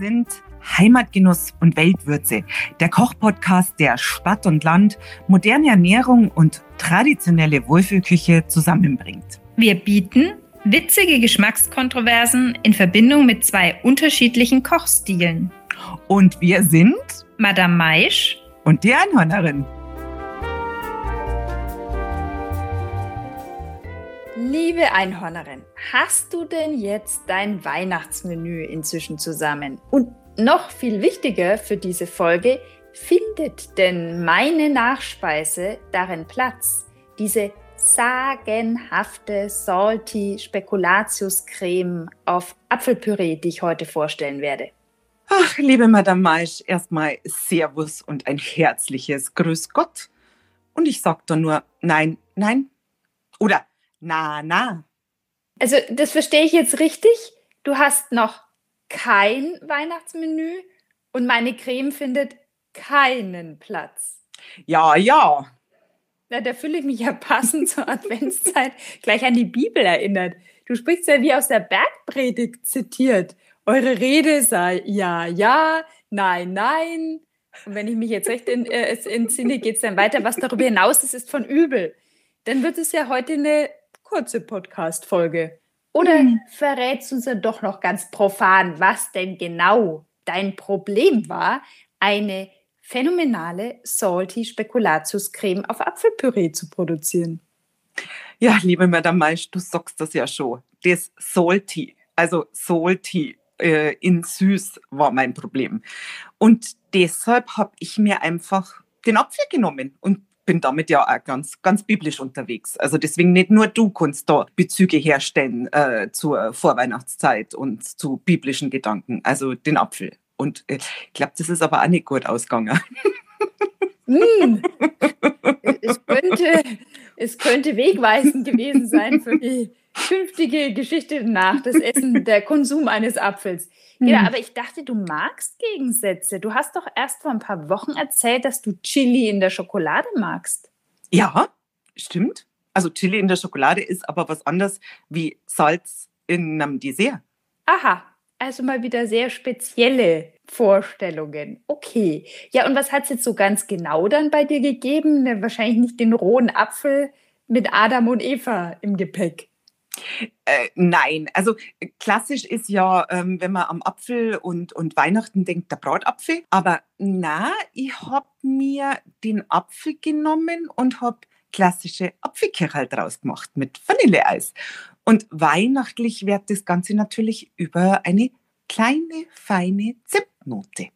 sind Heimatgenuss und Weltwürze, der Kochpodcast, der Stadt und Land, moderne Ernährung und traditionelle Wohlfühlküche zusammenbringt. Wir bieten witzige Geschmackskontroversen in Verbindung mit zwei unterschiedlichen Kochstilen. Und wir sind Madame Maisch und die Einhörnerin. Liebe Einhornerin, hast du denn jetzt dein Weihnachtsmenü inzwischen zusammen? Und noch viel wichtiger für diese Folge, findet denn meine Nachspeise darin Platz? Diese sagenhafte Salty Spekulatius-Creme auf Apfelpüree, die ich heute vorstellen werde. Ach, liebe Madame Maisch, erstmal Servus und ein herzliches Grüß Gott. Und ich sag da nur nein, nein oder na, na. Also, das verstehe ich jetzt richtig. Du hast noch kein Weihnachtsmenü und meine Creme findet keinen Platz. Ja, ja. Na, da fühle ich mich ja passend zur Adventszeit gleich an die Bibel erinnert. Du sprichst ja wie aus der Bergpredigt zitiert. Eure Rede sei ja, ja, nein, nein. Und wenn ich mich jetzt recht in, äh, entsinne, geht es dann weiter. Was darüber hinaus ist, ist von übel. Dann wird es ja heute eine kurze Podcast-Folge. Oder hm. verrätst du uns ja doch noch ganz profan, was denn genau dein Problem war, eine phänomenale Salty Spekulatius-Creme auf Apfelpüree zu produzieren? Ja, liebe Madame Maisch, du sagst das ja schon. Das Salty, also Salty äh, in süß war mein Problem. Und deshalb habe ich mir einfach den Apfel genommen und bin damit ja auch ganz, ganz biblisch unterwegs. Also deswegen nicht nur du kannst da Bezüge herstellen äh, zur Vorweihnachtszeit und zu biblischen Gedanken, also den Apfel. Und äh, ich glaube, das ist aber auch nicht gut ausgegangen. Mm. es, könnte, es könnte wegweisend gewesen sein für die künftige Geschichte nach, das Essen, der Konsum eines Apfels. Ja, mhm. aber ich dachte, du magst Gegensätze. Du hast doch erst vor ein paar Wochen erzählt, dass du Chili in der Schokolade magst. Ja, stimmt. Also Chili in der Schokolade ist aber was anderes wie Salz in einem Dessert. Aha, also mal wieder sehr spezielle Vorstellungen. Okay. Ja, und was hat es jetzt so ganz genau dann bei dir gegeben? Wahrscheinlich nicht den rohen Apfel mit Adam und Eva im Gepäck. Äh, nein, also klassisch ist ja, ähm, wenn man am Apfel und, und Weihnachten denkt, der Bratapfel. Aber na, ich habe mir den Apfel genommen und habe klassische Apfelkirchel draus gemacht mit Vanilleeis. Und weihnachtlich wird das Ganze natürlich über eine kleine, feine Zimtnote.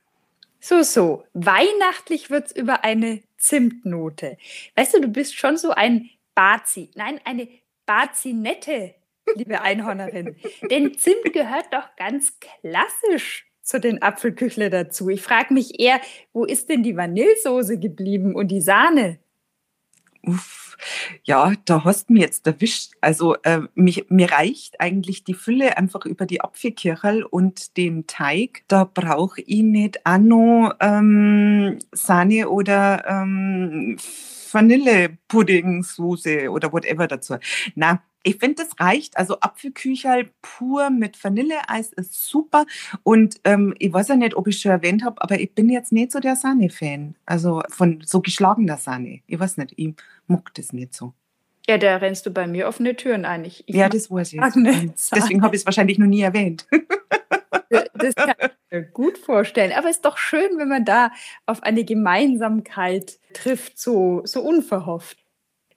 So, so. Weihnachtlich wird es über eine Zimtnote. Weißt du, du bist schon so ein Bazi. Nein, eine Bazinette, liebe Einhornerin. Denn Zimt gehört doch ganz klassisch zu den Apfelküchle dazu. Ich frage mich eher, wo ist denn die Vanillesoße geblieben und die Sahne? Uff, ja, da hast du mich jetzt erwischt. Also äh, mich, mir reicht eigentlich die Fülle einfach über die Apfelkirchel und den Teig. Da brauche ich nicht noch ähm, Sahne oder ähm, Vanillepuddingsoße oder whatever dazu. Na, ich finde, das reicht. Also Apfelküchel pur mit Vanilleeis ist super. Und ähm, ich weiß ja nicht, ob ich schon erwähnt habe, aber ich bin jetzt nicht so der Sahne-Fan. Also von so geschlagener Sahne. Ich weiß nicht, ich mag das nicht so. Ja, da rennst du bei mir offene Türen ein. Ich, ich ja, das weiß ich. Deswegen habe ich es wahrscheinlich noch nie erwähnt. das kann ich mir gut vorstellen. Aber es ist doch schön, wenn man da auf eine Gemeinsamkeit trifft, so, so unverhofft.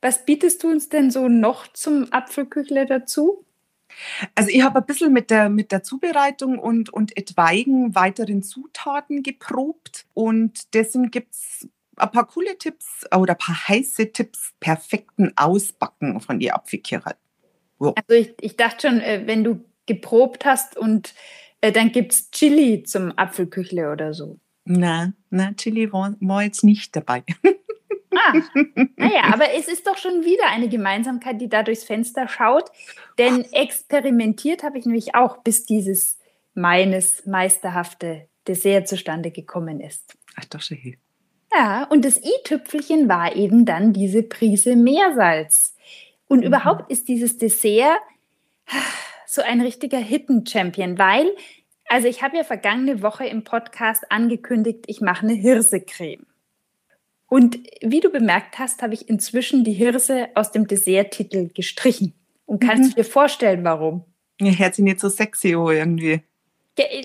Was bietest du uns denn so noch zum Apfelküchle dazu? Also ich habe ein bisschen mit der, mit der Zubereitung und, und etwaigen weiteren Zutaten geprobt und deswegen gibt es ein paar coole Tipps oder ein paar heiße Tipps, perfekten Ausbacken von die Apfelkirche. Wow. Also ich, ich dachte schon, äh, wenn du geprobt hast und äh, dann gibt es Chili zum Apfelküchle oder so. Na, na, Chili war, war jetzt nicht dabei. Ah, naja, aber es ist doch schon wieder eine Gemeinsamkeit, die da durchs Fenster schaut. Denn experimentiert habe ich nämlich auch, bis dieses meines meisterhafte Dessert zustande gekommen ist. Ach doch, schön. Ja, und das i-Tüpfelchen war eben dann diese Prise Meersalz. Und mhm. überhaupt ist dieses Dessert so ein richtiger Hidden Champion, weil Also ich habe ja vergangene Woche im Podcast angekündigt, ich mache eine Hirsecreme. Und wie du bemerkt hast, habe ich inzwischen die Hirse aus dem Desserttitel gestrichen. Und kannst mhm. du dir vorstellen, warum? Ja, hört sich nicht so sexy oh, irgendwie.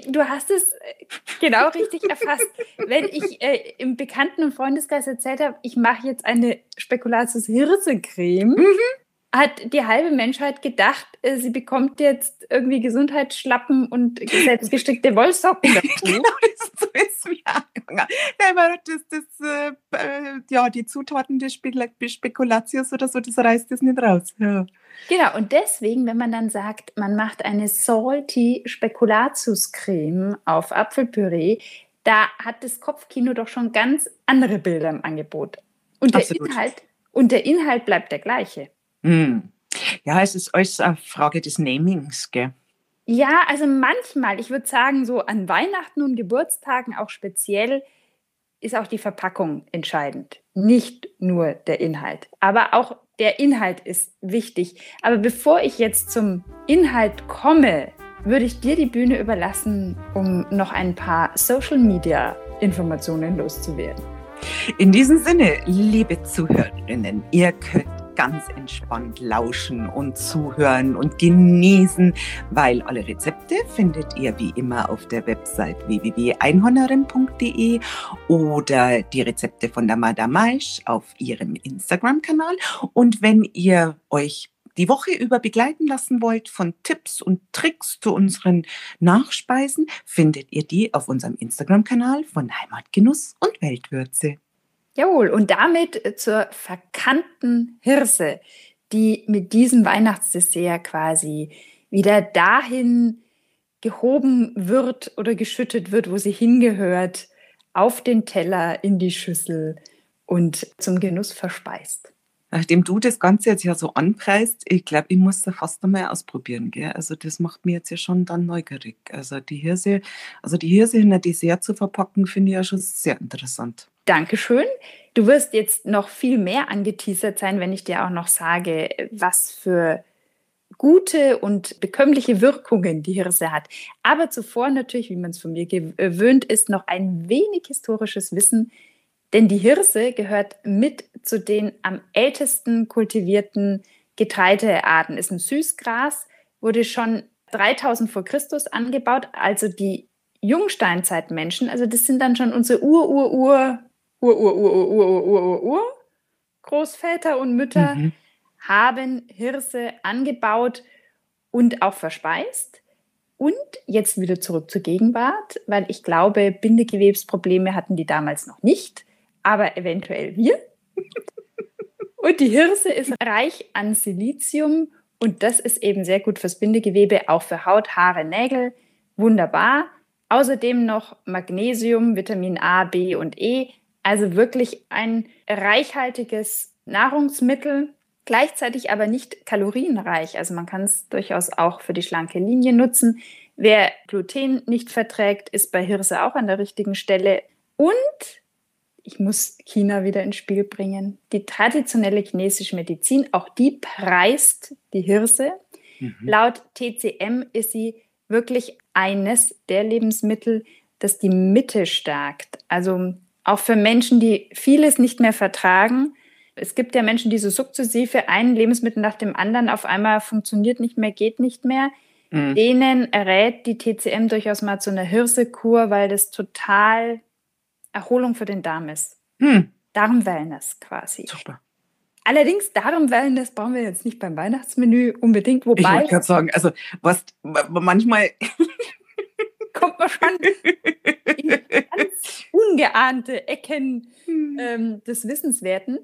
Du hast es äh, genau richtig erfasst. Wenn ich äh, im Bekannten- und Freundeskreis erzählt habe, ich mache jetzt eine Spekulatius-Hirse-Creme, mhm hat die halbe Menschheit gedacht, äh, sie bekommt jetzt irgendwie Gesundheitsschlappen und selbstgestrickte Wollsocken dazu. genau, das, so ist mir angegangen. Ja, das, das, äh, ja, die Zutaten des Spekulatius oder so, das reißt das nicht raus. Ja. Genau, und deswegen, wenn man dann sagt, man macht eine salty Spekulatius-Creme auf Apfelpüree, da hat das Kopfkino doch schon ganz andere Bilder im Angebot. Und der, Inhalt, und der Inhalt bleibt der gleiche. Hm. Ja, es ist alles eine Frage des Namings, gell? Ja, also manchmal, ich würde sagen, so an Weihnachten und Geburtstagen auch speziell, ist auch die Verpackung entscheidend, nicht nur der Inhalt. Aber auch der Inhalt ist wichtig. Aber bevor ich jetzt zum Inhalt komme, würde ich dir die Bühne überlassen, um noch ein paar Social-Media-Informationen loszuwerden. In diesem Sinne, liebe Zuhörerinnen, ihr könnt ganz entspannt lauschen und zuhören und genießen, weil alle Rezepte findet ihr wie immer auf der Website www.einhornerin.de oder die Rezepte von der Madame Maisch auf ihrem Instagram-Kanal. Und wenn ihr euch die Woche über begleiten lassen wollt von Tipps und Tricks zu unseren Nachspeisen, findet ihr die auf unserem Instagram-Kanal von Heimatgenuss und Weltwürze. Jawohl, und damit äh, zur verkannten Hirse, die mit diesem Weihnachtsdessert quasi wieder dahin gehoben wird oder geschüttet wird, wo sie hingehört, auf den Teller, in die Schüssel und zum Genuss verspeist. Nachdem du das Ganze jetzt ja so anpreist, ich glaube, ich muss da fast einmal ausprobieren. Gell? Also das macht mir jetzt ja schon dann neugierig. Also die Hirse, also die Hirse in ein Dessert zu verpacken, finde ich ja schon sehr interessant. Dankeschön. Du wirst jetzt noch viel mehr angeteasert sein, wenn ich dir auch noch sage, was für gute und bekömmliche Wirkungen die Hirse hat. Aber zuvor natürlich, wie man es von mir gewöhnt ist, noch ein wenig historisches Wissen, denn die Hirse gehört mit zu den am ältesten kultivierten Getreidearten. Ist ein Süßgras, wurde schon 3000 vor Christus angebaut, also die Jungsteinzeitmenschen, also das sind dann schon unsere Ur-Ur-Ur Ur, Ur, Ur, Ur, Ur, Ur, Ur, Ur Großväter und Mütter mhm. haben Hirse angebaut und auch verspeist. Und jetzt wieder zurück zur Gegenwart, weil ich glaube, Bindegewebsprobleme hatten die damals noch nicht, aber eventuell wir. Und die Hirse ist reich an Silizium und das ist eben sehr gut fürs Bindegewebe, auch für Haut, Haare, Nägel. Wunderbar. Außerdem noch Magnesium, Vitamin A, B und E, also wirklich ein reichhaltiges Nahrungsmittel, gleichzeitig aber nicht kalorienreich. Also man kann es durchaus auch für die schlanke Linie nutzen. Wer Gluten nicht verträgt, ist bei Hirse auch an der richtigen Stelle. Und ich muss China wieder ins Spiel bringen. Die traditionelle chinesische Medizin, auch die preist die Hirse. Mhm. Laut TCM ist sie wirklich eines der Lebensmittel, das die Mitte stärkt. Also auch für Menschen, die vieles nicht mehr vertragen. Es gibt ja Menschen, die so sukzessive ein Lebensmittel nach dem anderen auf einmal funktioniert nicht mehr, geht nicht mehr. Mhm. Denen rät die TCM durchaus mal zu einer Hirsekur, weil das total Erholung für den Darm ist. Mhm. Darmwellness quasi. Super. Allerdings Darmwellness brauchen wir jetzt nicht beim Weihnachtsmenü unbedingt, wobei. Ich wollte gerade sagen, also was manchmal kommt man schon in ganz ungeahnte Ecken hm. ähm, des Wissenswerten.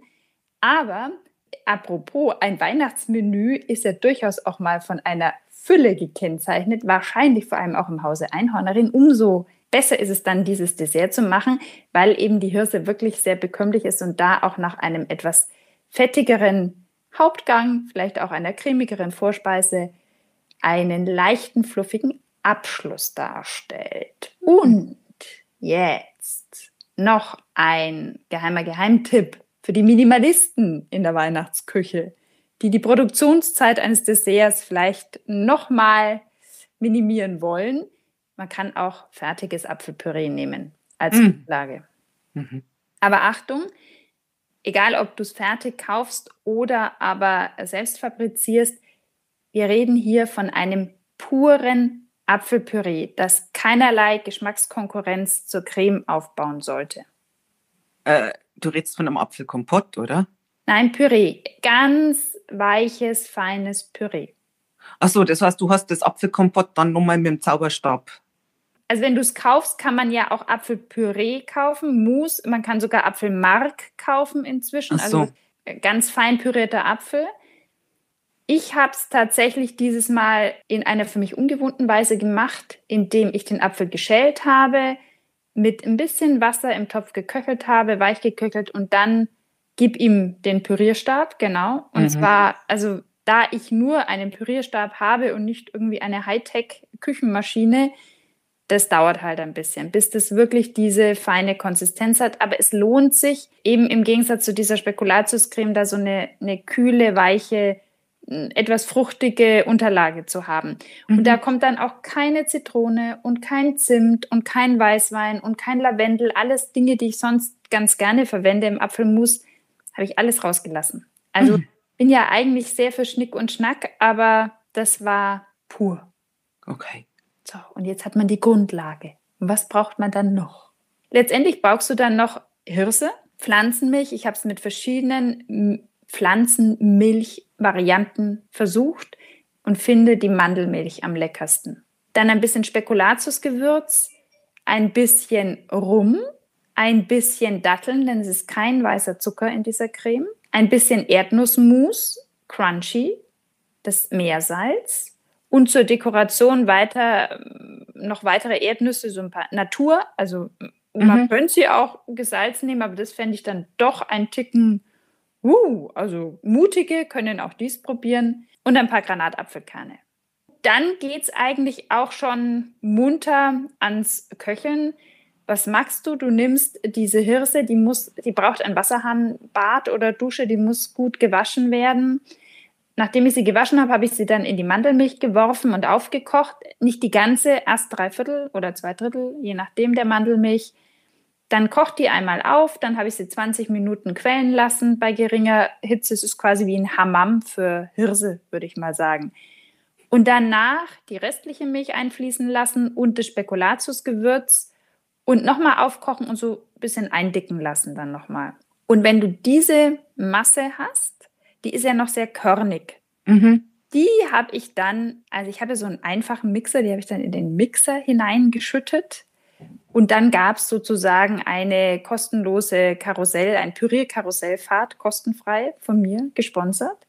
Aber apropos, ein Weihnachtsmenü ist ja durchaus auch mal von einer Fülle gekennzeichnet, wahrscheinlich vor allem auch im Hause Einhornerin. Umso besser ist es dann, dieses Dessert zu machen, weil eben die Hirse wirklich sehr bekömmlich ist und da auch nach einem etwas fettigeren Hauptgang, vielleicht auch einer cremigeren Vorspeise, einen leichten, fluffigen Abschluss darstellt. Und jetzt noch ein geheimer Geheimtipp für die Minimalisten in der Weihnachtsküche, die die Produktionszeit eines Desserts vielleicht nochmal minimieren wollen. Man kann auch fertiges Apfelpüree nehmen als mhm. Grundlage. Mhm. Aber Achtung, egal ob du es fertig kaufst oder aber selbst fabrizierst, wir reden hier von einem puren Apfelpüree, das keinerlei Geschmackskonkurrenz zur Creme aufbauen sollte. Äh, du redest von einem Apfelkompott, oder? Nein, Püree. Ganz weiches, feines Püree. Ach so, das heißt, du hast das Apfelkompott dann nochmal mit dem Zauberstab. Also wenn du es kaufst, kann man ja auch Apfelpüree kaufen, Mousse. Man kann sogar Apfelmark kaufen inzwischen. So. Also ganz fein pürierter Apfel. Ich habe es tatsächlich dieses Mal in einer für mich ungewohnten Weise gemacht, indem ich den Apfel geschält habe, mit ein bisschen Wasser im Topf geköchelt habe, weich geköchelt und dann gib ihm den Pürierstab, genau. Und mhm. zwar, also da ich nur einen Pürierstab habe und nicht irgendwie eine Hightech-Küchenmaschine, das dauert halt ein bisschen, bis das wirklich diese feine Konsistenz hat. Aber es lohnt sich eben im Gegensatz zu dieser Spekulatiuscreme da so eine, eine kühle, weiche, etwas fruchtige Unterlage zu haben. Mhm. Und da kommt dann auch keine Zitrone und kein Zimt und kein Weißwein und kein Lavendel, alles Dinge, die ich sonst ganz gerne verwende im Apfelmus habe ich alles rausgelassen. Also mhm. bin ja eigentlich sehr für Schnick und Schnack, aber das war pur. Okay. So, und jetzt hat man die Grundlage. Und was braucht man dann noch? Letztendlich brauchst du dann noch Hirse, Pflanzenmilch. Ich habe es mit verschiedenen Pflanzenmilch-Varianten versucht und finde die Mandelmilch am leckersten. Dann ein bisschen Spekulatiusgewürz, ein bisschen Rum, ein bisschen Datteln, denn es ist kein weißer Zucker in dieser Creme, ein bisschen Erdnussmus, crunchy, das Meersalz und zur Dekoration weiter noch weitere Erdnüsse, so ein paar Natur, also man mhm. könnte sie auch gesalzen nehmen, aber das fände ich dann doch ein Ticken, uh, also mutige können auch dies probieren und ein paar Granatapfelkerne. Dann geht es eigentlich auch schon munter ans Köcheln was machst du? Du nimmst diese Hirse, die muss, die braucht ein Wasserhahnbad oder Dusche, die muss gut gewaschen werden. Nachdem ich sie gewaschen habe, habe ich sie dann in die Mandelmilch geworfen und aufgekocht. Nicht die ganze, erst drei Viertel oder zwei Drittel, je nachdem der Mandelmilch. Dann kocht die einmal auf, dann habe ich sie 20 Minuten quellen lassen. Bei geringer Hitze ist quasi wie ein Hammam für Hirse, würde ich mal sagen. Und danach die restliche Milch einfließen lassen und das Spekulatiusgewürz und nochmal aufkochen und so ein bisschen eindicken lassen dann nochmal. Und wenn du diese Masse hast, die ist ja noch sehr körnig. Mhm. Die habe ich dann, also ich hatte so einen einfachen Mixer, die habe ich dann in den Mixer hineingeschüttet. Und dann gab es sozusagen eine kostenlose Karussell, ein Pürierkarussellfahrt, kostenfrei von mir gesponsert.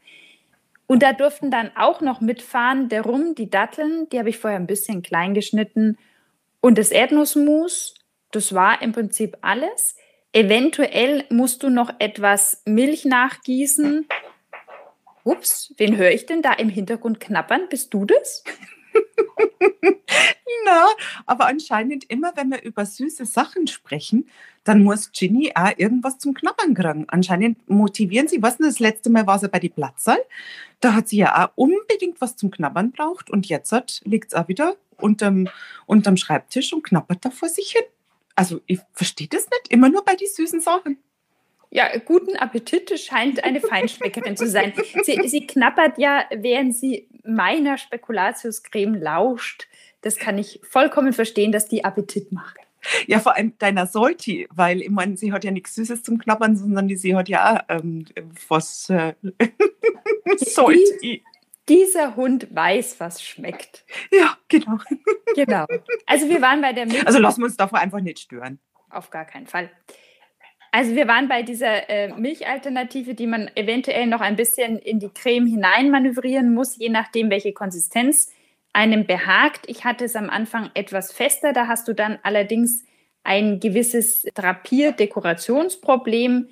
Und da durften dann auch noch mitfahren der Rum, die Datteln, die habe ich vorher ein bisschen klein geschnitten und das Erdnussmus das war im Prinzip alles. Eventuell musst du noch etwas Milch nachgießen. Ups, wen höre ich denn da im Hintergrund knappern? Bist du das? Na, aber anscheinend immer, wenn wir über süße Sachen sprechen, dann muss Ginny auch irgendwas zum Knabbern kriegen. Anscheinend motivieren sie, was das letzte Mal war sie bei die Platzsaal. Da hat sie ja auch unbedingt was zum Knabbern braucht und jetzt liegt es auch wieder unterm, unterm Schreibtisch und knabbert da vor sich hin. Also ich verstehe das nicht, immer nur bei den süßen Sachen. Ja, guten Appetit scheint eine Feinschmeckerin zu sein. Sie, sie knappert ja, während sie meiner Spekulatiuscreme lauscht. Das kann ich vollkommen verstehen, dass die Appetit macht. Ja, vor allem deiner Solti, weil ich meine, sie hat ja nichts Süßes zum Knabbern, sondern die, sie hat ja ähm, was äh, Solti dieser Hund weiß, was schmeckt. Ja, genau. Genau. Also wir waren bei der Milch. Also lassen wir uns davor einfach nicht stören. Auf gar keinen Fall. Also wir waren bei dieser äh, Milchalternative, die man eventuell noch ein bisschen in die Creme hineinmanövrieren muss, je nachdem, welche Konsistenz einem behagt. Ich hatte es am Anfang etwas fester, da hast du dann allerdings ein gewisses Drapier-Dekorationsproblem,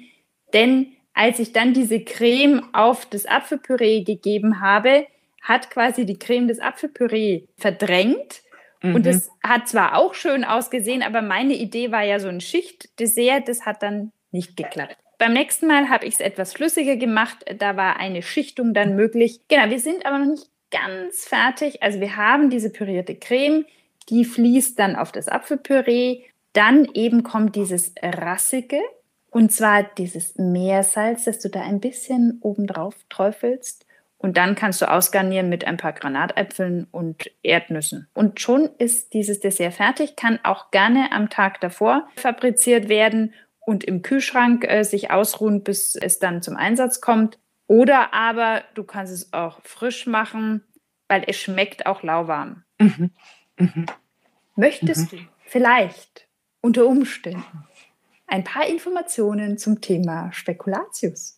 denn als ich dann diese Creme auf das Apfelpüree gegeben habe, hat quasi die Creme das Apfelpüree verdrängt. Mhm. Und es hat zwar auch schön ausgesehen, aber meine Idee war ja so ein Schichtdessert, das hat dann nicht geklappt. Beim nächsten Mal habe ich es etwas flüssiger gemacht, da war eine Schichtung dann möglich. Genau, wir sind aber noch nicht ganz fertig. Also wir haben diese pürierte Creme, Die fließt dann auf das Apfelpüree. Dann eben kommt dieses Rassige. Und zwar dieses Meersalz, das du da ein bisschen obendrauf träufelst. Und dann kannst du ausgarnieren mit ein paar Granatäpfeln und Erdnüssen. Und schon ist dieses Dessert fertig, kann auch gerne am Tag davor fabriziert werden und im Kühlschrank äh, sich ausruhen, bis es dann zum Einsatz kommt. Oder aber du kannst es auch frisch machen, weil es schmeckt auch lauwarm. Mhm. Mhm. Möchtest mhm. du vielleicht unter Umständen ein paar Informationen zum Thema Spekulatius?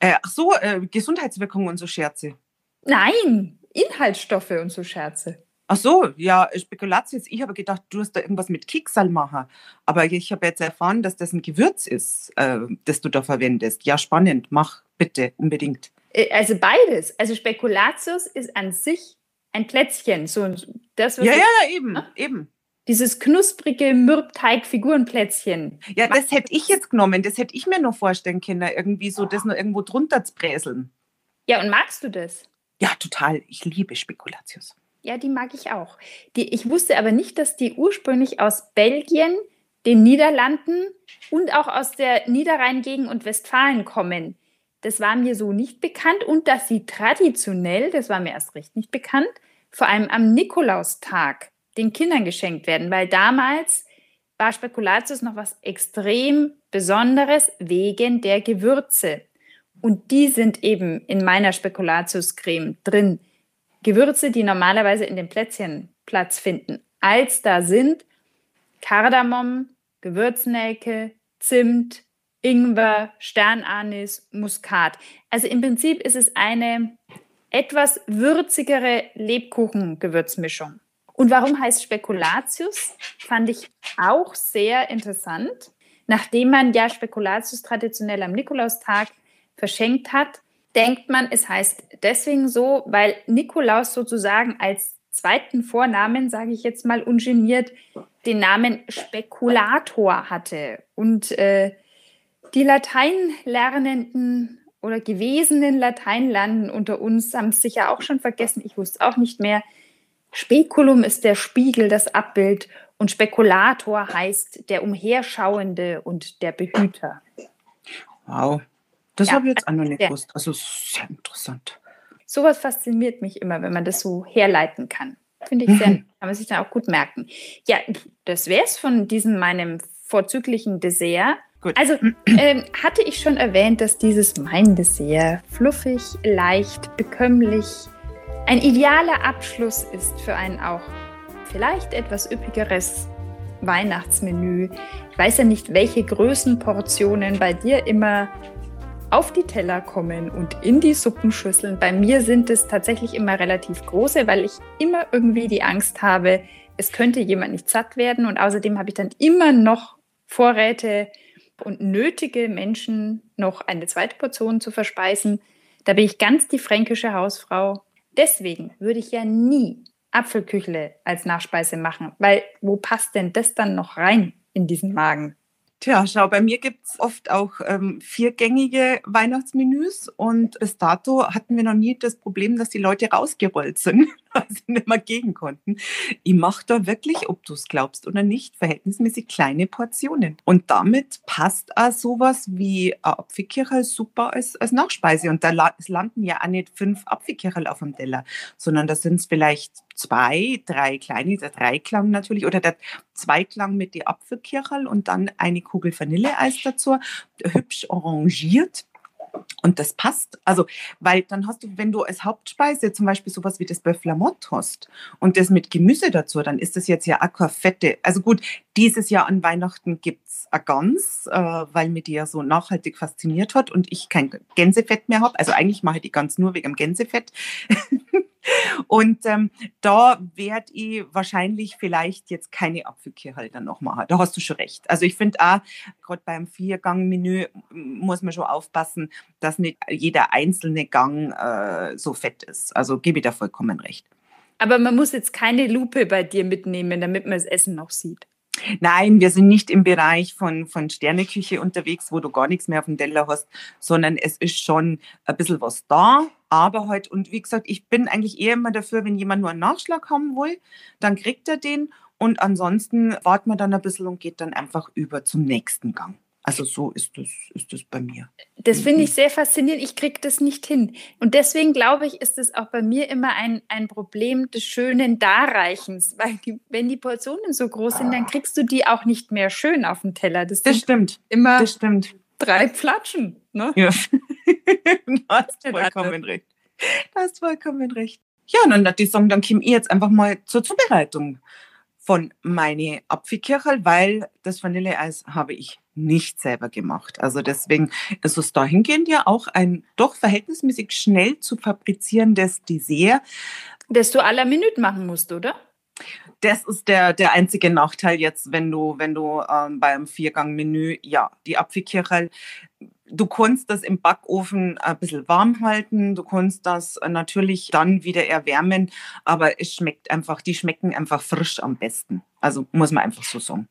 Äh, ach so, äh, Gesundheitswirkungen und so Scherze. Nein, Inhaltsstoffe und so Scherze. Ach so, ja, Spekulatius. Ich habe gedacht, du hast da irgendwas mit Kicksal machen. Aber ich habe jetzt erfahren, dass das ein Gewürz ist, äh, das du da verwendest. Ja, spannend. Mach bitte unbedingt. Äh, also beides. Also Spekulatius ist an sich ein Plätzchen. So das, ja, ja, ja, eben, ah? eben. Dieses knusprige Mürbteig-Figurenplätzchen. Ja, das hätte ich jetzt genommen. Das hätte ich mir noch vorstellen können, irgendwie so das nur irgendwo drunter zu bräseln. Ja, und magst du das? Ja, total. Ich liebe Spekulatius. Ja, die mag ich auch. Die, ich wusste aber nicht, dass die ursprünglich aus Belgien, den Niederlanden und auch aus der Niederrheingegend und Westfalen kommen. Das war mir so nicht bekannt und dass sie traditionell, das war mir erst recht nicht bekannt, vor allem am Nikolaustag den Kindern geschenkt werden, weil damals war Spekulatius noch was extrem Besonderes wegen der Gewürze. Und die sind eben in meiner Spekulatiuscreme drin. Gewürze, die normalerweise in den Plätzchen Platz finden, als da sind Kardamom, Gewürznelke, Zimt, Ingwer, Sternanis, Muskat. Also im Prinzip ist es eine etwas würzigere Lebkuchengewürzmischung. Und warum heißt Spekulatius? Fand ich auch sehr interessant. Nachdem man ja Spekulatius traditionell am Nikolaustag verschenkt hat, denkt man, es heißt deswegen so, weil Nikolaus sozusagen als zweiten Vornamen, sage ich jetzt mal ungeniert, den Namen Spekulator hatte. Und äh, die Lateinlernenden oder gewesenen Lateinlanden unter uns haben es sicher auch schon vergessen. Ich wusste auch nicht mehr. Spekulum ist der Spiegel, das Abbild und Spekulator heißt der Umherschauende und der Behüter. Wow, das ja, habe ich jetzt auch noch nicht gewusst. Also sehr interessant. Sowas fasziniert mich immer, wenn man das so herleiten kann. Finde ich sehr, kann man sich dann auch gut merken. Ja, das wäre es von diesem meinem vorzüglichen Dessert. Gut. Also ähm, hatte ich schon erwähnt, dass dieses mein Dessert fluffig, leicht, bekömmlich, ein idealer Abschluss ist für ein auch vielleicht etwas üppigeres Weihnachtsmenü. Ich weiß ja nicht, welche Größenportionen bei dir immer auf die Teller kommen und in die Suppenschüsseln. Bei mir sind es tatsächlich immer relativ große, weil ich immer irgendwie die Angst habe, es könnte jemand nicht satt werden. Und außerdem habe ich dann immer noch Vorräte und nötige Menschen noch eine zweite Portion zu verspeisen. Da bin ich ganz die fränkische Hausfrau. Deswegen würde ich ja nie Apfelküchle als Nachspeise machen, weil wo passt denn das dann noch rein in diesen Magen? Tja, schau, bei mir gibt es oft auch ähm, viergängige Weihnachtsmenüs und bis dato hatten wir noch nie das Problem, dass die Leute rausgerollt sind, weil sie nicht mehr gegen konnten. Ich mache da wirklich, ob du es glaubst oder nicht, verhältnismäßig kleine Portionen. Und damit passt auch sowas wie ein Apfelkirchel super als, als Nachspeise. Und da landen ja auch nicht fünf Apfelkirchel auf dem Teller, sondern da sind es vielleicht zwei, drei kleine, der Dreiklang natürlich, oder der Zweiklang mit die Apfelkircherl und dann eine Kugel Vanilleeis dazu, hübsch orangiert. Und das passt. Also, weil dann hast du, wenn du als Hauptspeise zum Beispiel sowas wie das Bœuf Lamotte hast und das mit Gemüse dazu, dann ist das jetzt ja Aquafette. Also gut, dieses Jahr an Weihnachten gibt es eine Gans, äh, weil mir die ja so nachhaltig fasziniert hat und ich kein Gänsefett mehr habe. Also eigentlich mache ich die Gans nur wegen dem Gänsefett. Und ähm, da werde ich wahrscheinlich vielleicht jetzt keine Apfelkirchhalter noch machen. Da hast du schon recht. Also ich finde auch, gerade beim Viergang-Menü muss man schon aufpassen, dass nicht jeder einzelne Gang äh, so fett ist. Also gebe ich da vollkommen recht. Aber man muss jetzt keine Lupe bei dir mitnehmen, damit man das Essen noch sieht. Nein, wir sind nicht im Bereich von, von Sterneküche unterwegs, wo du gar nichts mehr auf dem Teller hast, sondern es ist schon ein bisschen was da. Aber halt, und wie gesagt, ich bin eigentlich eher immer dafür, wenn jemand nur einen Nachschlag haben will, dann kriegt er den. Und ansonsten wartet man dann ein bisschen und geht dann einfach über zum nächsten Gang. Also so ist das, ist das bei mir. Das finde ich sehr faszinierend. Ich kriege das nicht hin. Und deswegen glaube ich, ist es auch bei mir immer ein, ein Problem des schönen Darreichens. Weil die, wenn die Portionen so groß sind, dann kriegst du die auch nicht mehr schön auf den Teller. Das, das stimmt. Immer das stimmt. drei Flatschen. Ne? Ja. du hast vollkommen recht. Du hast vollkommen recht. Ja, und dann würde ich sagen, dann komme ich jetzt einfach mal zur Zubereitung von meine Apfelkirchel, weil das Vanilleeis habe ich nicht selber gemacht. Also deswegen ist es dahingehend ja auch ein doch verhältnismäßig schnell zu fabrizierendes Dessert. Das du la Minute machen musst, oder? Das ist der, der einzige Nachteil jetzt, wenn du, wenn du ähm, beim Viergang-Menü, ja, die Apfelkirchel, du kannst das im Backofen ein bisschen warm halten, du kannst das natürlich dann wieder erwärmen, aber es schmeckt einfach, die schmecken einfach frisch am besten. Also muss man einfach so sagen.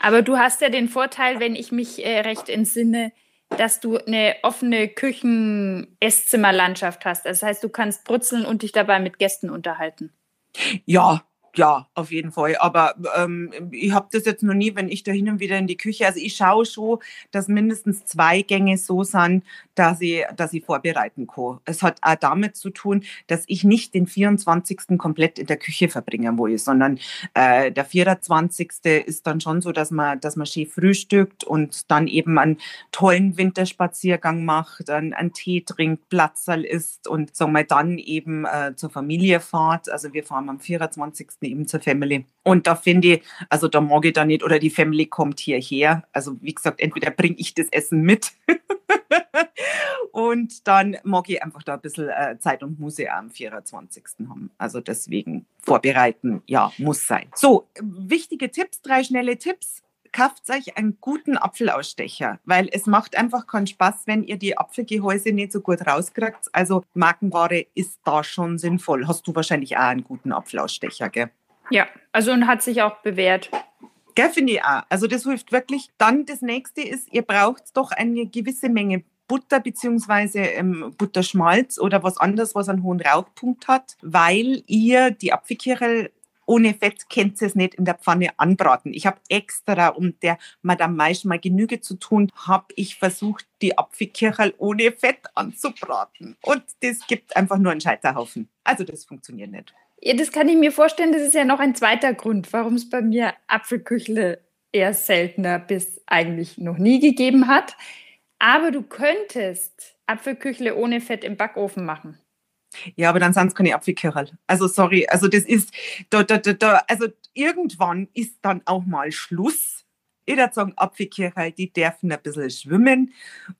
Aber du hast ja den Vorteil, wenn ich mich äh, recht entsinne, dass du eine offene Küchen-Esszimmerlandschaft hast. Das heißt, du kannst brutzeln und dich dabei mit Gästen unterhalten. Ja, ja, auf jeden Fall. Aber ähm, ich habe das jetzt noch nie, wenn ich da hin und wieder in die Küche, also ich schaue schon, dass mindestens zwei Gänge so sind, dass ich, dass ich vorbereiten kann. Es hat auch damit zu tun, dass ich nicht den 24. komplett in der Küche verbringen will, sondern äh, der 24. ist dann schon so, dass man, dass man schön frühstückt und dann eben einen tollen Winterspaziergang macht, einen, einen Tee trinkt, Platzerl isst und sagen wir dann eben äh, zur Familie fahrt. Also wir fahren am 24 eben zur Family. Und da finde ich, also da mag ich da nicht, oder die Family kommt hierher. Also wie gesagt, entweder bringe ich das Essen mit und dann mag ich einfach da ein bisschen äh, Zeit und muss ich am 24. haben. Also deswegen vorbereiten, ja, muss sein. So, wichtige Tipps, drei schnelle Tipps kauft euch einen guten Apfelausstecher, weil es macht einfach keinen Spaß, wenn ihr die Apfelgehäuse nicht so gut rauskriegt. Also Markenware ist da schon sinnvoll. Hast du wahrscheinlich auch einen guten Apfelausstecher, gell? Ja, also und hat sich auch bewährt. Gell, finde ich auch. Also das hilft wirklich. Dann das nächste ist, ihr braucht doch eine gewisse Menge Butter bzw. Ähm, Butterschmalz oder was anderes, was einen hohen Rauchpunkt hat, weil ihr die Apfelkirche ohne Fett könnt ihr es nicht in der Pfanne anbraten. Ich habe extra, um der Madame Maisch mal Genüge zu tun, habe ich versucht, die Apfelkirchel ohne Fett anzubraten. Und das gibt einfach nur einen Scheiterhaufen. Also das funktioniert nicht. Ja, das kann ich mir vorstellen. Das ist ja noch ein zweiter Grund, warum es bei mir Apfelküchle eher seltener bis eigentlich noch nie gegeben hat. Aber du könntest Apfelküchle ohne Fett im Backofen machen. Ja, aber dann sind es keine Apfelkirchel. Also sorry, also das ist, da, da, da, da, also irgendwann ist dann auch mal Schluss ich würde sagen, Apfelkirche, die dürfen ein bisschen schwimmen.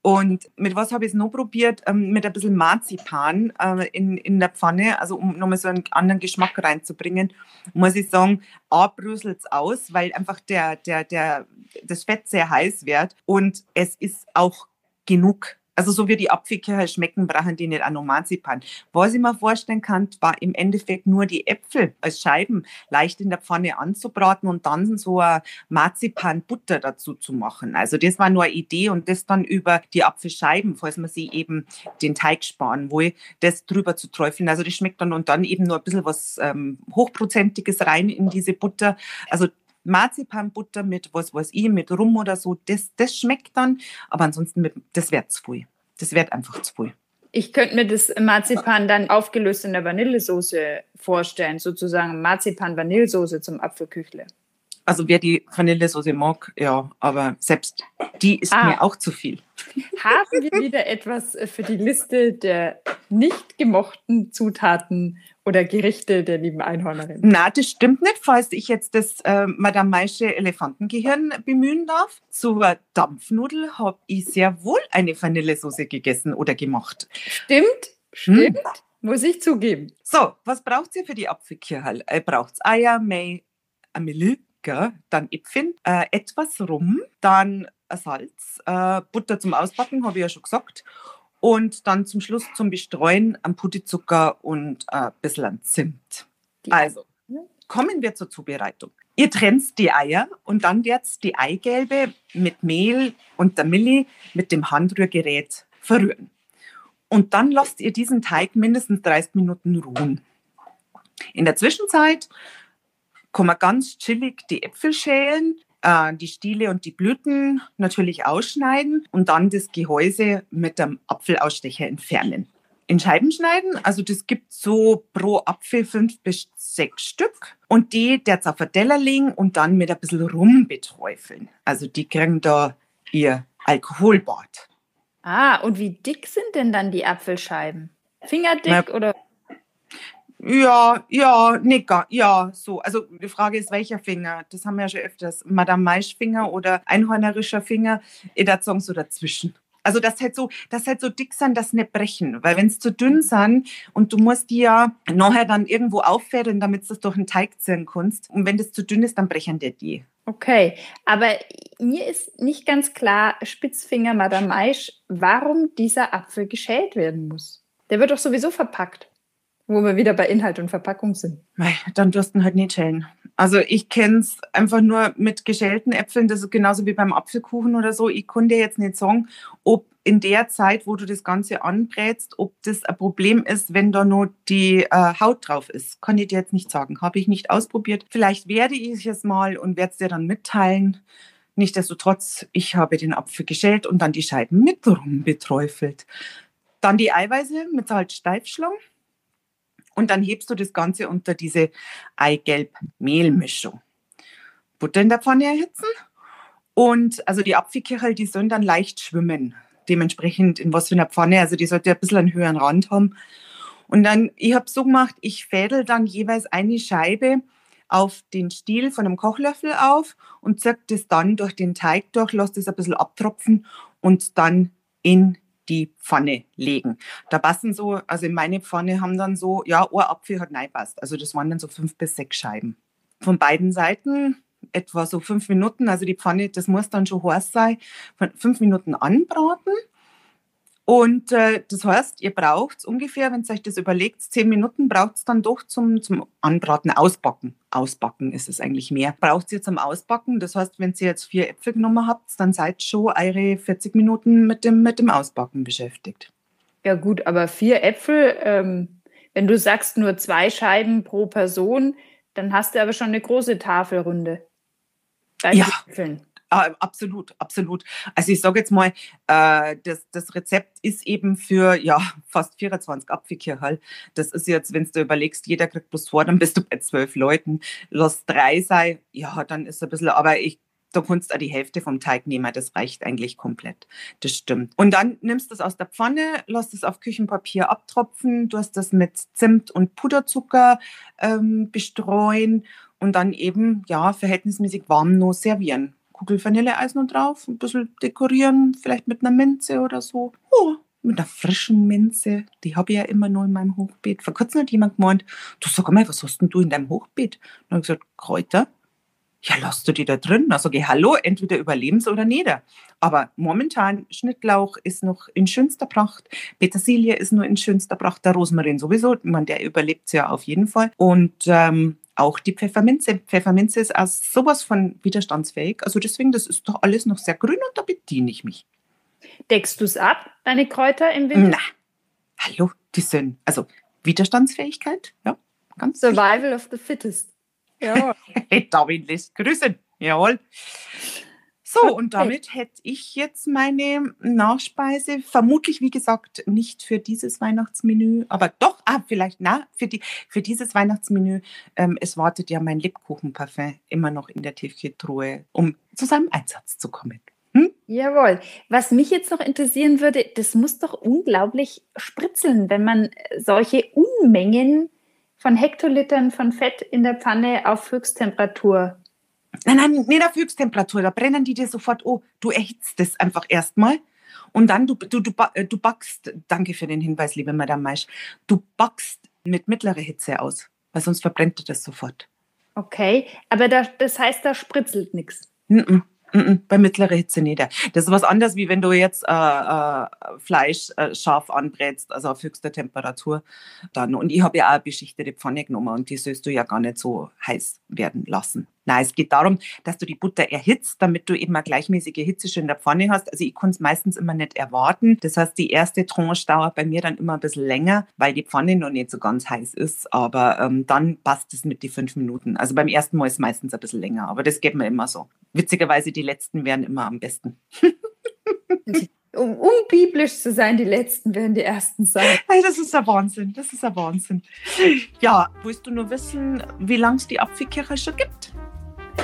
Und mit was habe ich es noch probiert? Ähm, mit ein bisschen Marzipan äh, in, in der Pfanne, also um nochmal so einen anderen Geschmack reinzubringen, muss ich sagen, A, bröselt es aus, weil einfach der, der, der, das Fett sehr heiß wird und es ist auch genug also so wie die Apfelkirche schmecken, brauchen die nicht auch noch Marzipan. Was ich mir vorstellen kann, war im Endeffekt nur die Äpfel als Scheiben leicht in der Pfanne anzubraten und dann so eine Marzipan-Butter dazu zu machen. Also das war nur eine Idee und das dann über die Apfelscheiben, falls man sie eben den Teig sparen will, das drüber zu träufeln. Also das schmeckt dann und dann eben nur ein bisschen was ähm, Hochprozentiges rein in diese Butter. Also Marzipanbutter mit was weiß ich, mit Rum oder so, das, das schmeckt dann, aber ansonsten mit, das wird zu viel. Das wird einfach zu viel. Ich könnte mir das Marzipan dann aufgelöst in der Vanillesoße vorstellen, sozusagen Marzipan-Vanillesoße zum Apfelküchle. Also wer die Vanillesoße mag, ja, aber selbst die ist ah. mir auch zu viel. Haben wir wieder etwas für die Liste der nicht gemochten Zutaten oder Gerichte der lieben Einhornerin? Na, das stimmt nicht, falls ich jetzt das äh, Madame Maische Elefantengehirn bemühen darf. Zur Dampfnudel habe ich sehr wohl eine Vanillesoße gegessen oder gemacht. Stimmt, stimmt. Hm? Muss ich zugeben. So, was braucht ihr für die Apfelkirchel? Äh, braucht Eier, Mehl, Amelie, dann Äpfel, äh, etwas Rum, dann Salz, äh, Butter zum Ausbacken, habe ich ja schon gesagt. Und dann zum Schluss zum Bestreuen am Puttizucker und äh, ein bisschen an Zimt. Also. kommen wir zur Zubereitung. Ihr trennt die Eier und dann jetzt die Eigelbe mit Mehl und der Milli mit dem Handrührgerät verrühren. Und dann lasst ihr diesen Teig mindestens 30 Minuten ruhen. In der Zwischenzeit kann man ganz chillig die Äpfel schälen, äh, die Stiele und die Blüten natürlich ausschneiden und dann das Gehäuse mit dem Apfelausstecher entfernen. In Scheiben schneiden, also das gibt so pro Apfel fünf bis sechs Stück. Und die der Teller legen und dann mit ein bisschen Rum beträufeln. Also die kriegen da ihr Alkoholbad. Ah, und wie dick sind denn dann die Apfelscheiben? Fingerdick Na, oder? Ja, ja, Nicker, ja, so. Also die Frage ist, welcher Finger? Das haben wir ja schon öfters. Madame Maischfinger oder einhornerischer Finger. Ich würde sagen, so dazwischen. Also das halt so, das halt so dick sein, das nicht brechen. Weil wenn es zu dünn sind und du musst die ja nachher dann irgendwo auffädeln, damit du das durch den Teig ziehen kannst. Und wenn das zu dünn ist, dann brechen dir die. Okay, aber mir ist nicht ganz klar, Spitzfinger Madame Maisch, warum dieser Apfel geschält werden muss. Der wird doch sowieso verpackt, wo wir wieder bei Inhalt und Verpackung sind. Dann dursten halt nicht schälen. Also ich kenne es einfach nur mit geschälten Äpfeln, das ist genauso wie beim Apfelkuchen oder so. Ich konnte jetzt nicht sagen, ob in der Zeit, wo du das Ganze anbrätst, ob das ein Problem ist, wenn da nur die äh, Haut drauf ist. Kann ich dir jetzt nicht sagen. Habe ich nicht ausprobiert. Vielleicht werde ich es mal und werde es dir dann mitteilen. Nichtsdestotrotz, ich habe den Apfel geschält und dann die Scheiben mit rumbeträufelt. Dann die Eiweiße mit Salz-Steifschlang. Und dann hebst du das Ganze unter diese Eigelb-Mehlmischung. Butter in der Pfanne erhitzen. Und also die Apfelkirchel, die sollen dann leicht schwimmen dementsprechend in was für einer Pfanne. Also die sollte ein bisschen einen höheren Rand haben. Und dann, ich habe so gemacht, ich fädel dann jeweils eine Scheibe auf den Stiel von einem Kochlöffel auf und zirk das dann durch den Teig durch, lasse das ein bisschen abtropfen und dann in die Pfanne legen. Da passen so, also in meine Pfanne haben dann so, ja, ein Apfel hat passt. Also das waren dann so fünf bis sechs Scheiben. Von beiden Seiten etwa so fünf Minuten, also die Pfanne, das muss dann schon heiß sein, fünf Minuten anbraten. Und äh, das heißt, ihr braucht ungefähr, wenn ihr euch das überlegt, zehn Minuten braucht es dann doch zum, zum Anbraten, Ausbacken. Ausbacken ist es eigentlich mehr. Braucht ihr zum Ausbacken. Das heißt, wenn ihr jetzt vier Äpfel genommen habt, dann seid schon eure 40 Minuten mit dem, mit dem Ausbacken beschäftigt. Ja gut, aber vier Äpfel, ähm, wenn du sagst nur zwei Scheiben pro Person, dann hast du aber schon eine große Tafelrunde ja. Ah, absolut, absolut. Also ich sage jetzt mal, äh, das, das Rezept ist eben für ja fast 24 Apfelkirchel. Das ist jetzt, wenn du überlegst, jeder kriegt bloß zwei, dann bist du bei zwölf Leuten. Lass drei sein, ja, dann ist ein bisschen, aber ich da kannst du die Hälfte vom Teig nehmen, das reicht eigentlich komplett. Das stimmt. Und dann nimmst du es aus der Pfanne, lässt es auf Küchenpapier abtropfen, du hast das mit Zimt und Puderzucker ähm, bestreuen und dann eben, ja, verhältnismäßig warm nur servieren. Kugel Vanilleeis noch drauf, ein bisschen dekorieren, vielleicht mit einer Minze oder so. Oh, mit einer frischen Minze. Die habe ich ja immer nur in meinem Hochbeet. Vor kurzem hat jemand gemeint, du sag mal, was hast denn du in deinem Hochbeet? Dann habe ich gesagt, Kräuter. Ja, lass du die da drin? Dann sage ich, hallo, entweder überleben sie oder nicht. Aber momentan, Schnittlauch ist noch in schönster Pracht, Petersilie ist nur in schönster Pracht, der Rosmarin sowieso, meine, der überlebt ja auf jeden Fall. Und ähm, auch die Pfefferminze. Pfefferminze ist auch sowas von widerstandsfähig. Also deswegen, das ist doch alles noch sehr grün und da bediene ich mich. Deckst du es ab, deine Kräuter im Winter? Na, hallo, die sind, also Widerstandsfähigkeit, ja, ganz Survival wichtig. of the fittest. Ja. Darwin lässt grüßen, jawohl. So, und damit hätte ich jetzt meine Nachspeise, vermutlich wie gesagt nicht für dieses Weihnachtsmenü, aber doch, ah, vielleicht, na, für, die, für dieses Weihnachtsmenü. Ähm, es wartet ja mein Lebkuchenparfum immer noch in der Tiefkühltruhe, um zu seinem Einsatz zu kommen. Hm? Jawohl. Was mich jetzt noch interessieren würde, das muss doch unglaublich spritzeln, wenn man solche Unmengen von Hektolitern von Fett in der Pfanne auf Höchsttemperatur Nein, nein, nicht auf Höchsttemperatur, da brennen die dir sofort, oh, du erhitzt das einfach erstmal. Und dann, du, du, du, äh, du backst, danke für den Hinweis, liebe Madame Maisch, du backst mit mittlerer Hitze aus, weil sonst verbrennt das sofort. Okay, aber da, das heißt, da spritzelt nichts. Mm -mm, Mm bei mittlerer Hitze nicht. Das ist was anderes, wie wenn du jetzt äh, äh, Fleisch äh, scharf anbrätst, also auf höchster Temperatur. Dann. Und ich habe ja auch eine beschichtete Pfanne genommen und die sollst du ja gar nicht so heiß werden lassen. Nein, es geht darum, dass du die Butter erhitzt, damit du eben eine gleichmäßige Hitze schon in der Pfanne hast. Also ich kann es meistens immer nicht erwarten. Das heißt, die erste Tranche dauert bei mir dann immer ein bisschen länger, weil die Pfanne noch nicht so ganz heiß ist. Aber ähm, dann passt es mit die fünf Minuten. Also beim ersten Mal ist es meistens ein bisschen länger, aber das geht mir immer so. Witzigerweise, die letzten wären immer am besten. um, um biblisch zu sein, die letzten werden die ersten sein. Hey, das ist ein Wahnsinn. Das ist ein Wahnsinn. Ja, willst du nur wissen, wie lange es die Apfelkirche schon gibt?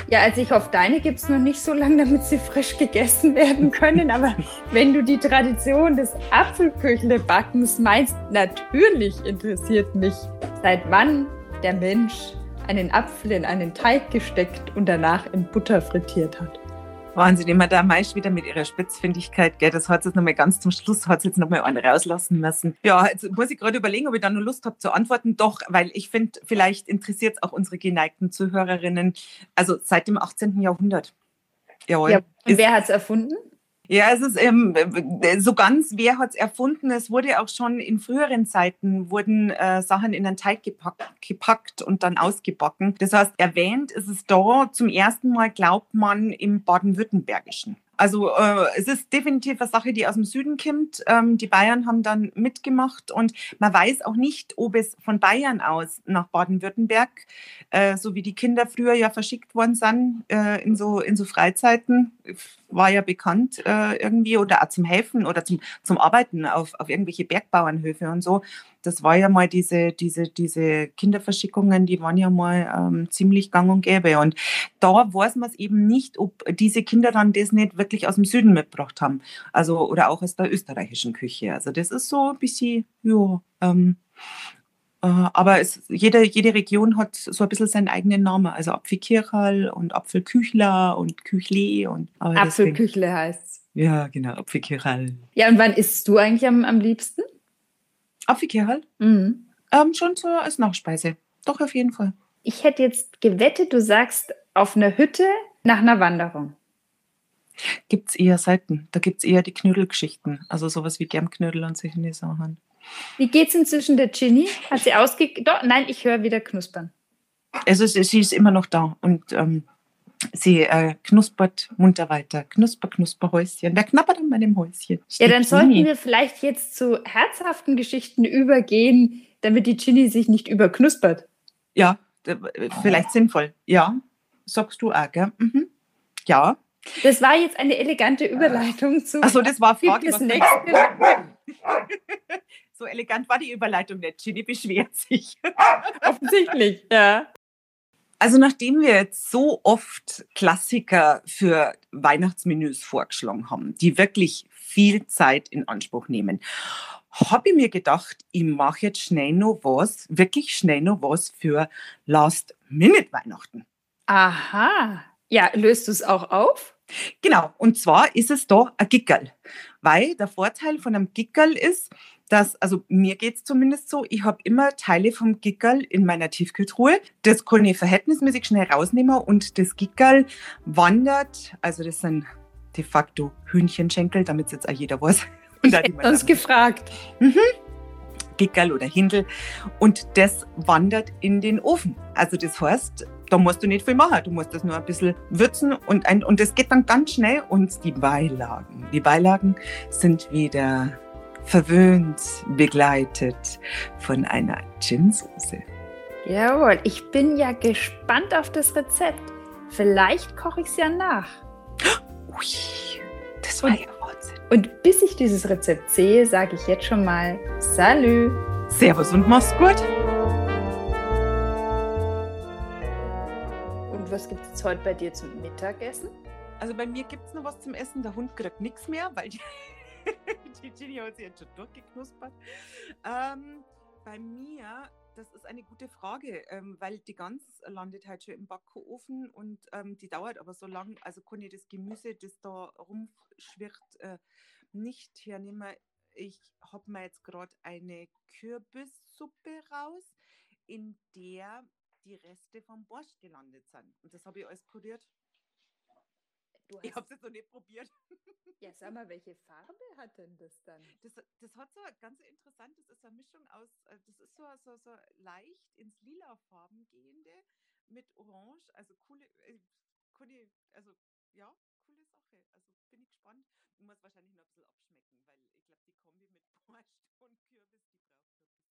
Ja, also ich hoffe, deine gibt es noch nicht so lange, damit sie frisch gegessen werden können. Aber wenn du die Tradition des Apfelküchle-Backens meinst, natürlich interessiert mich, seit wann der Mensch einen Apfel in einen Teig gesteckt und danach in Butter frittiert hat. Wahnsinn, immer da meist wieder mit ihrer Spitzfindigkeit, gell? Das hat jetzt nochmal ganz zum Schluss, hat jetzt nochmal einen rauslassen müssen. Ja, jetzt muss ich gerade überlegen, ob ich da noch Lust habe zu antworten. Doch, weil ich finde, vielleicht interessiert es auch unsere geneigten Zuhörerinnen. Also seit dem 18. Jahrhundert. Jawohl. Ja, und wer hat es erfunden? Ja, es ist ähm, so ganz, wer hat es erfunden? Es wurde auch schon in früheren Zeiten, wurden äh, Sachen in einen Teig gepackt, gepackt und dann ausgebacken. Das heißt, erwähnt ist es da zum ersten Mal, glaubt man, im Baden-Württembergischen. Also äh, es ist definitiv eine Sache, die aus dem Süden kommt. Ähm, die Bayern haben dann mitgemacht und man weiß auch nicht, ob es von Bayern aus nach Baden-Württemberg, äh, so wie die Kinder früher ja verschickt worden sind äh, in, so, in so Freizeiten, war ja bekannt äh, irgendwie, oder auch zum Helfen oder zum, zum Arbeiten auf, auf irgendwelche Bergbauernhöfe und so das war ja mal diese, diese, diese Kinderverschickungen, die waren ja mal ähm, ziemlich gang und gäbe. Und da weiß man es eben nicht, ob diese Kinder dann das nicht wirklich aus dem Süden mitgebracht haben. Also, oder auch aus der österreichischen Küche. Also, das ist so ein bisschen, ja, ähm, äh, aber es, jede, jede Region hat so ein bisschen seinen eigenen Namen. Also Apfelkirchal und Apfelküchler und Küchle und Apfelküchle heißt es. Ja, genau, Apfelkirchal. Ja, und wann isst du eigentlich am, am liebsten? Apfelkirchal? Mhm. Ähm, schon so als Nachspeise. Doch, auf jeden Fall. Ich hätte jetzt gewettet, du sagst auf einer Hütte nach einer Wanderung. Gibt es eher selten. Da gibt es eher die Knödelgeschichten. Also sowas wie Germknödel und solche Sachen. Wie geht's inzwischen der Ginny? Hat sie ausge... Doch, nein, ich höre wieder knuspern. Also sie ist immer noch da und ähm, sie äh, knuspert munter weiter. Knusper, knusper Häuschen. Der knabbert an meinem Häuschen. Ja, dann sollten wir vielleicht jetzt zu herzhaften Geschichten übergehen, damit die Ginny sich nicht überknuspert. Ja, vielleicht sinnvoll. Ja, sagst du auch, gell? Mhm. Ja. Das war jetzt eine elegante Überleitung zu. Achso, das war Frage. Das nächste. so elegant war die Überleitung nicht. Ginny beschwert sich. Offensichtlich, ja. Also nachdem wir jetzt so oft Klassiker für Weihnachtsmenüs vorgeschlagen haben, die wirklich viel Zeit in Anspruch nehmen, habe ich mir gedacht, ich mache jetzt schnell noch was, wirklich schnell noch was für Last-Minute-Weihnachten. Aha. Ja, löst du es auch auf? Genau, und zwar ist es da ein Gickerl, weil der Vorteil von einem Gickerl ist, dass, also mir geht es zumindest so, ich habe immer Teile vom Gickerl in meiner Tiefkühltruhe. Das kann ich verhältnismäßig schnell rausnehmen und das Gickerl wandert, also das sind de facto Hühnchenschenkel, damit es jetzt auch jeder weiß. Und ich hätte uns gefragt. Mhm. Gickerl oder Hindel und das wandert in den Ofen. Also das heißt, da musst du nicht viel machen, du musst das nur ein bisschen würzen und, ein, und das geht dann ganz schnell und die Beilagen. Die Beilagen sind wieder verwöhnt, begleitet von einer Gin-Soße. Jawohl, ich bin ja gespannt auf das Rezept. Vielleicht koche ich es ja nach. Ui, das war und, ja Wahnsinn. Und bis ich dieses Rezept sehe, sage ich jetzt schon mal Salü. Servus und mach's gut. Was gibt es heute bei dir zum Mittagessen? Also bei mir gibt es noch was zum Essen. Der Hund kriegt nichts mehr, weil die die Ginny hat sich jetzt schon durchgeknuspert. Ähm, bei mir, das ist eine gute Frage, ähm, weil die Gans landet halt schon im Backofen und ähm, die dauert aber so lang, also kann ich das Gemüse, das da rumschwirrt, äh, nicht hernehmen. Ich habe mir jetzt gerade eine Kürbissuppe raus, in der die Reste vom Borscht gelandet sind. Und das habe ich alles puriert. du Ich habe hast, es jetzt noch nicht probiert. ja, sag mal, welche Farbe hat denn das dann? Das, das hat so ganz interessant, das ist eine Mischung aus, äh, das ist so, so, so leicht ins lila Farben gehende mit Orange, also coole, äh, coole, also ja, coole Sache. Also bin ich gespannt. Ich muss wahrscheinlich noch ein bisschen abschmecken, weil ich glaube, die Kombi mit Borscht und Kürbis, die braucht noch ein bisschen.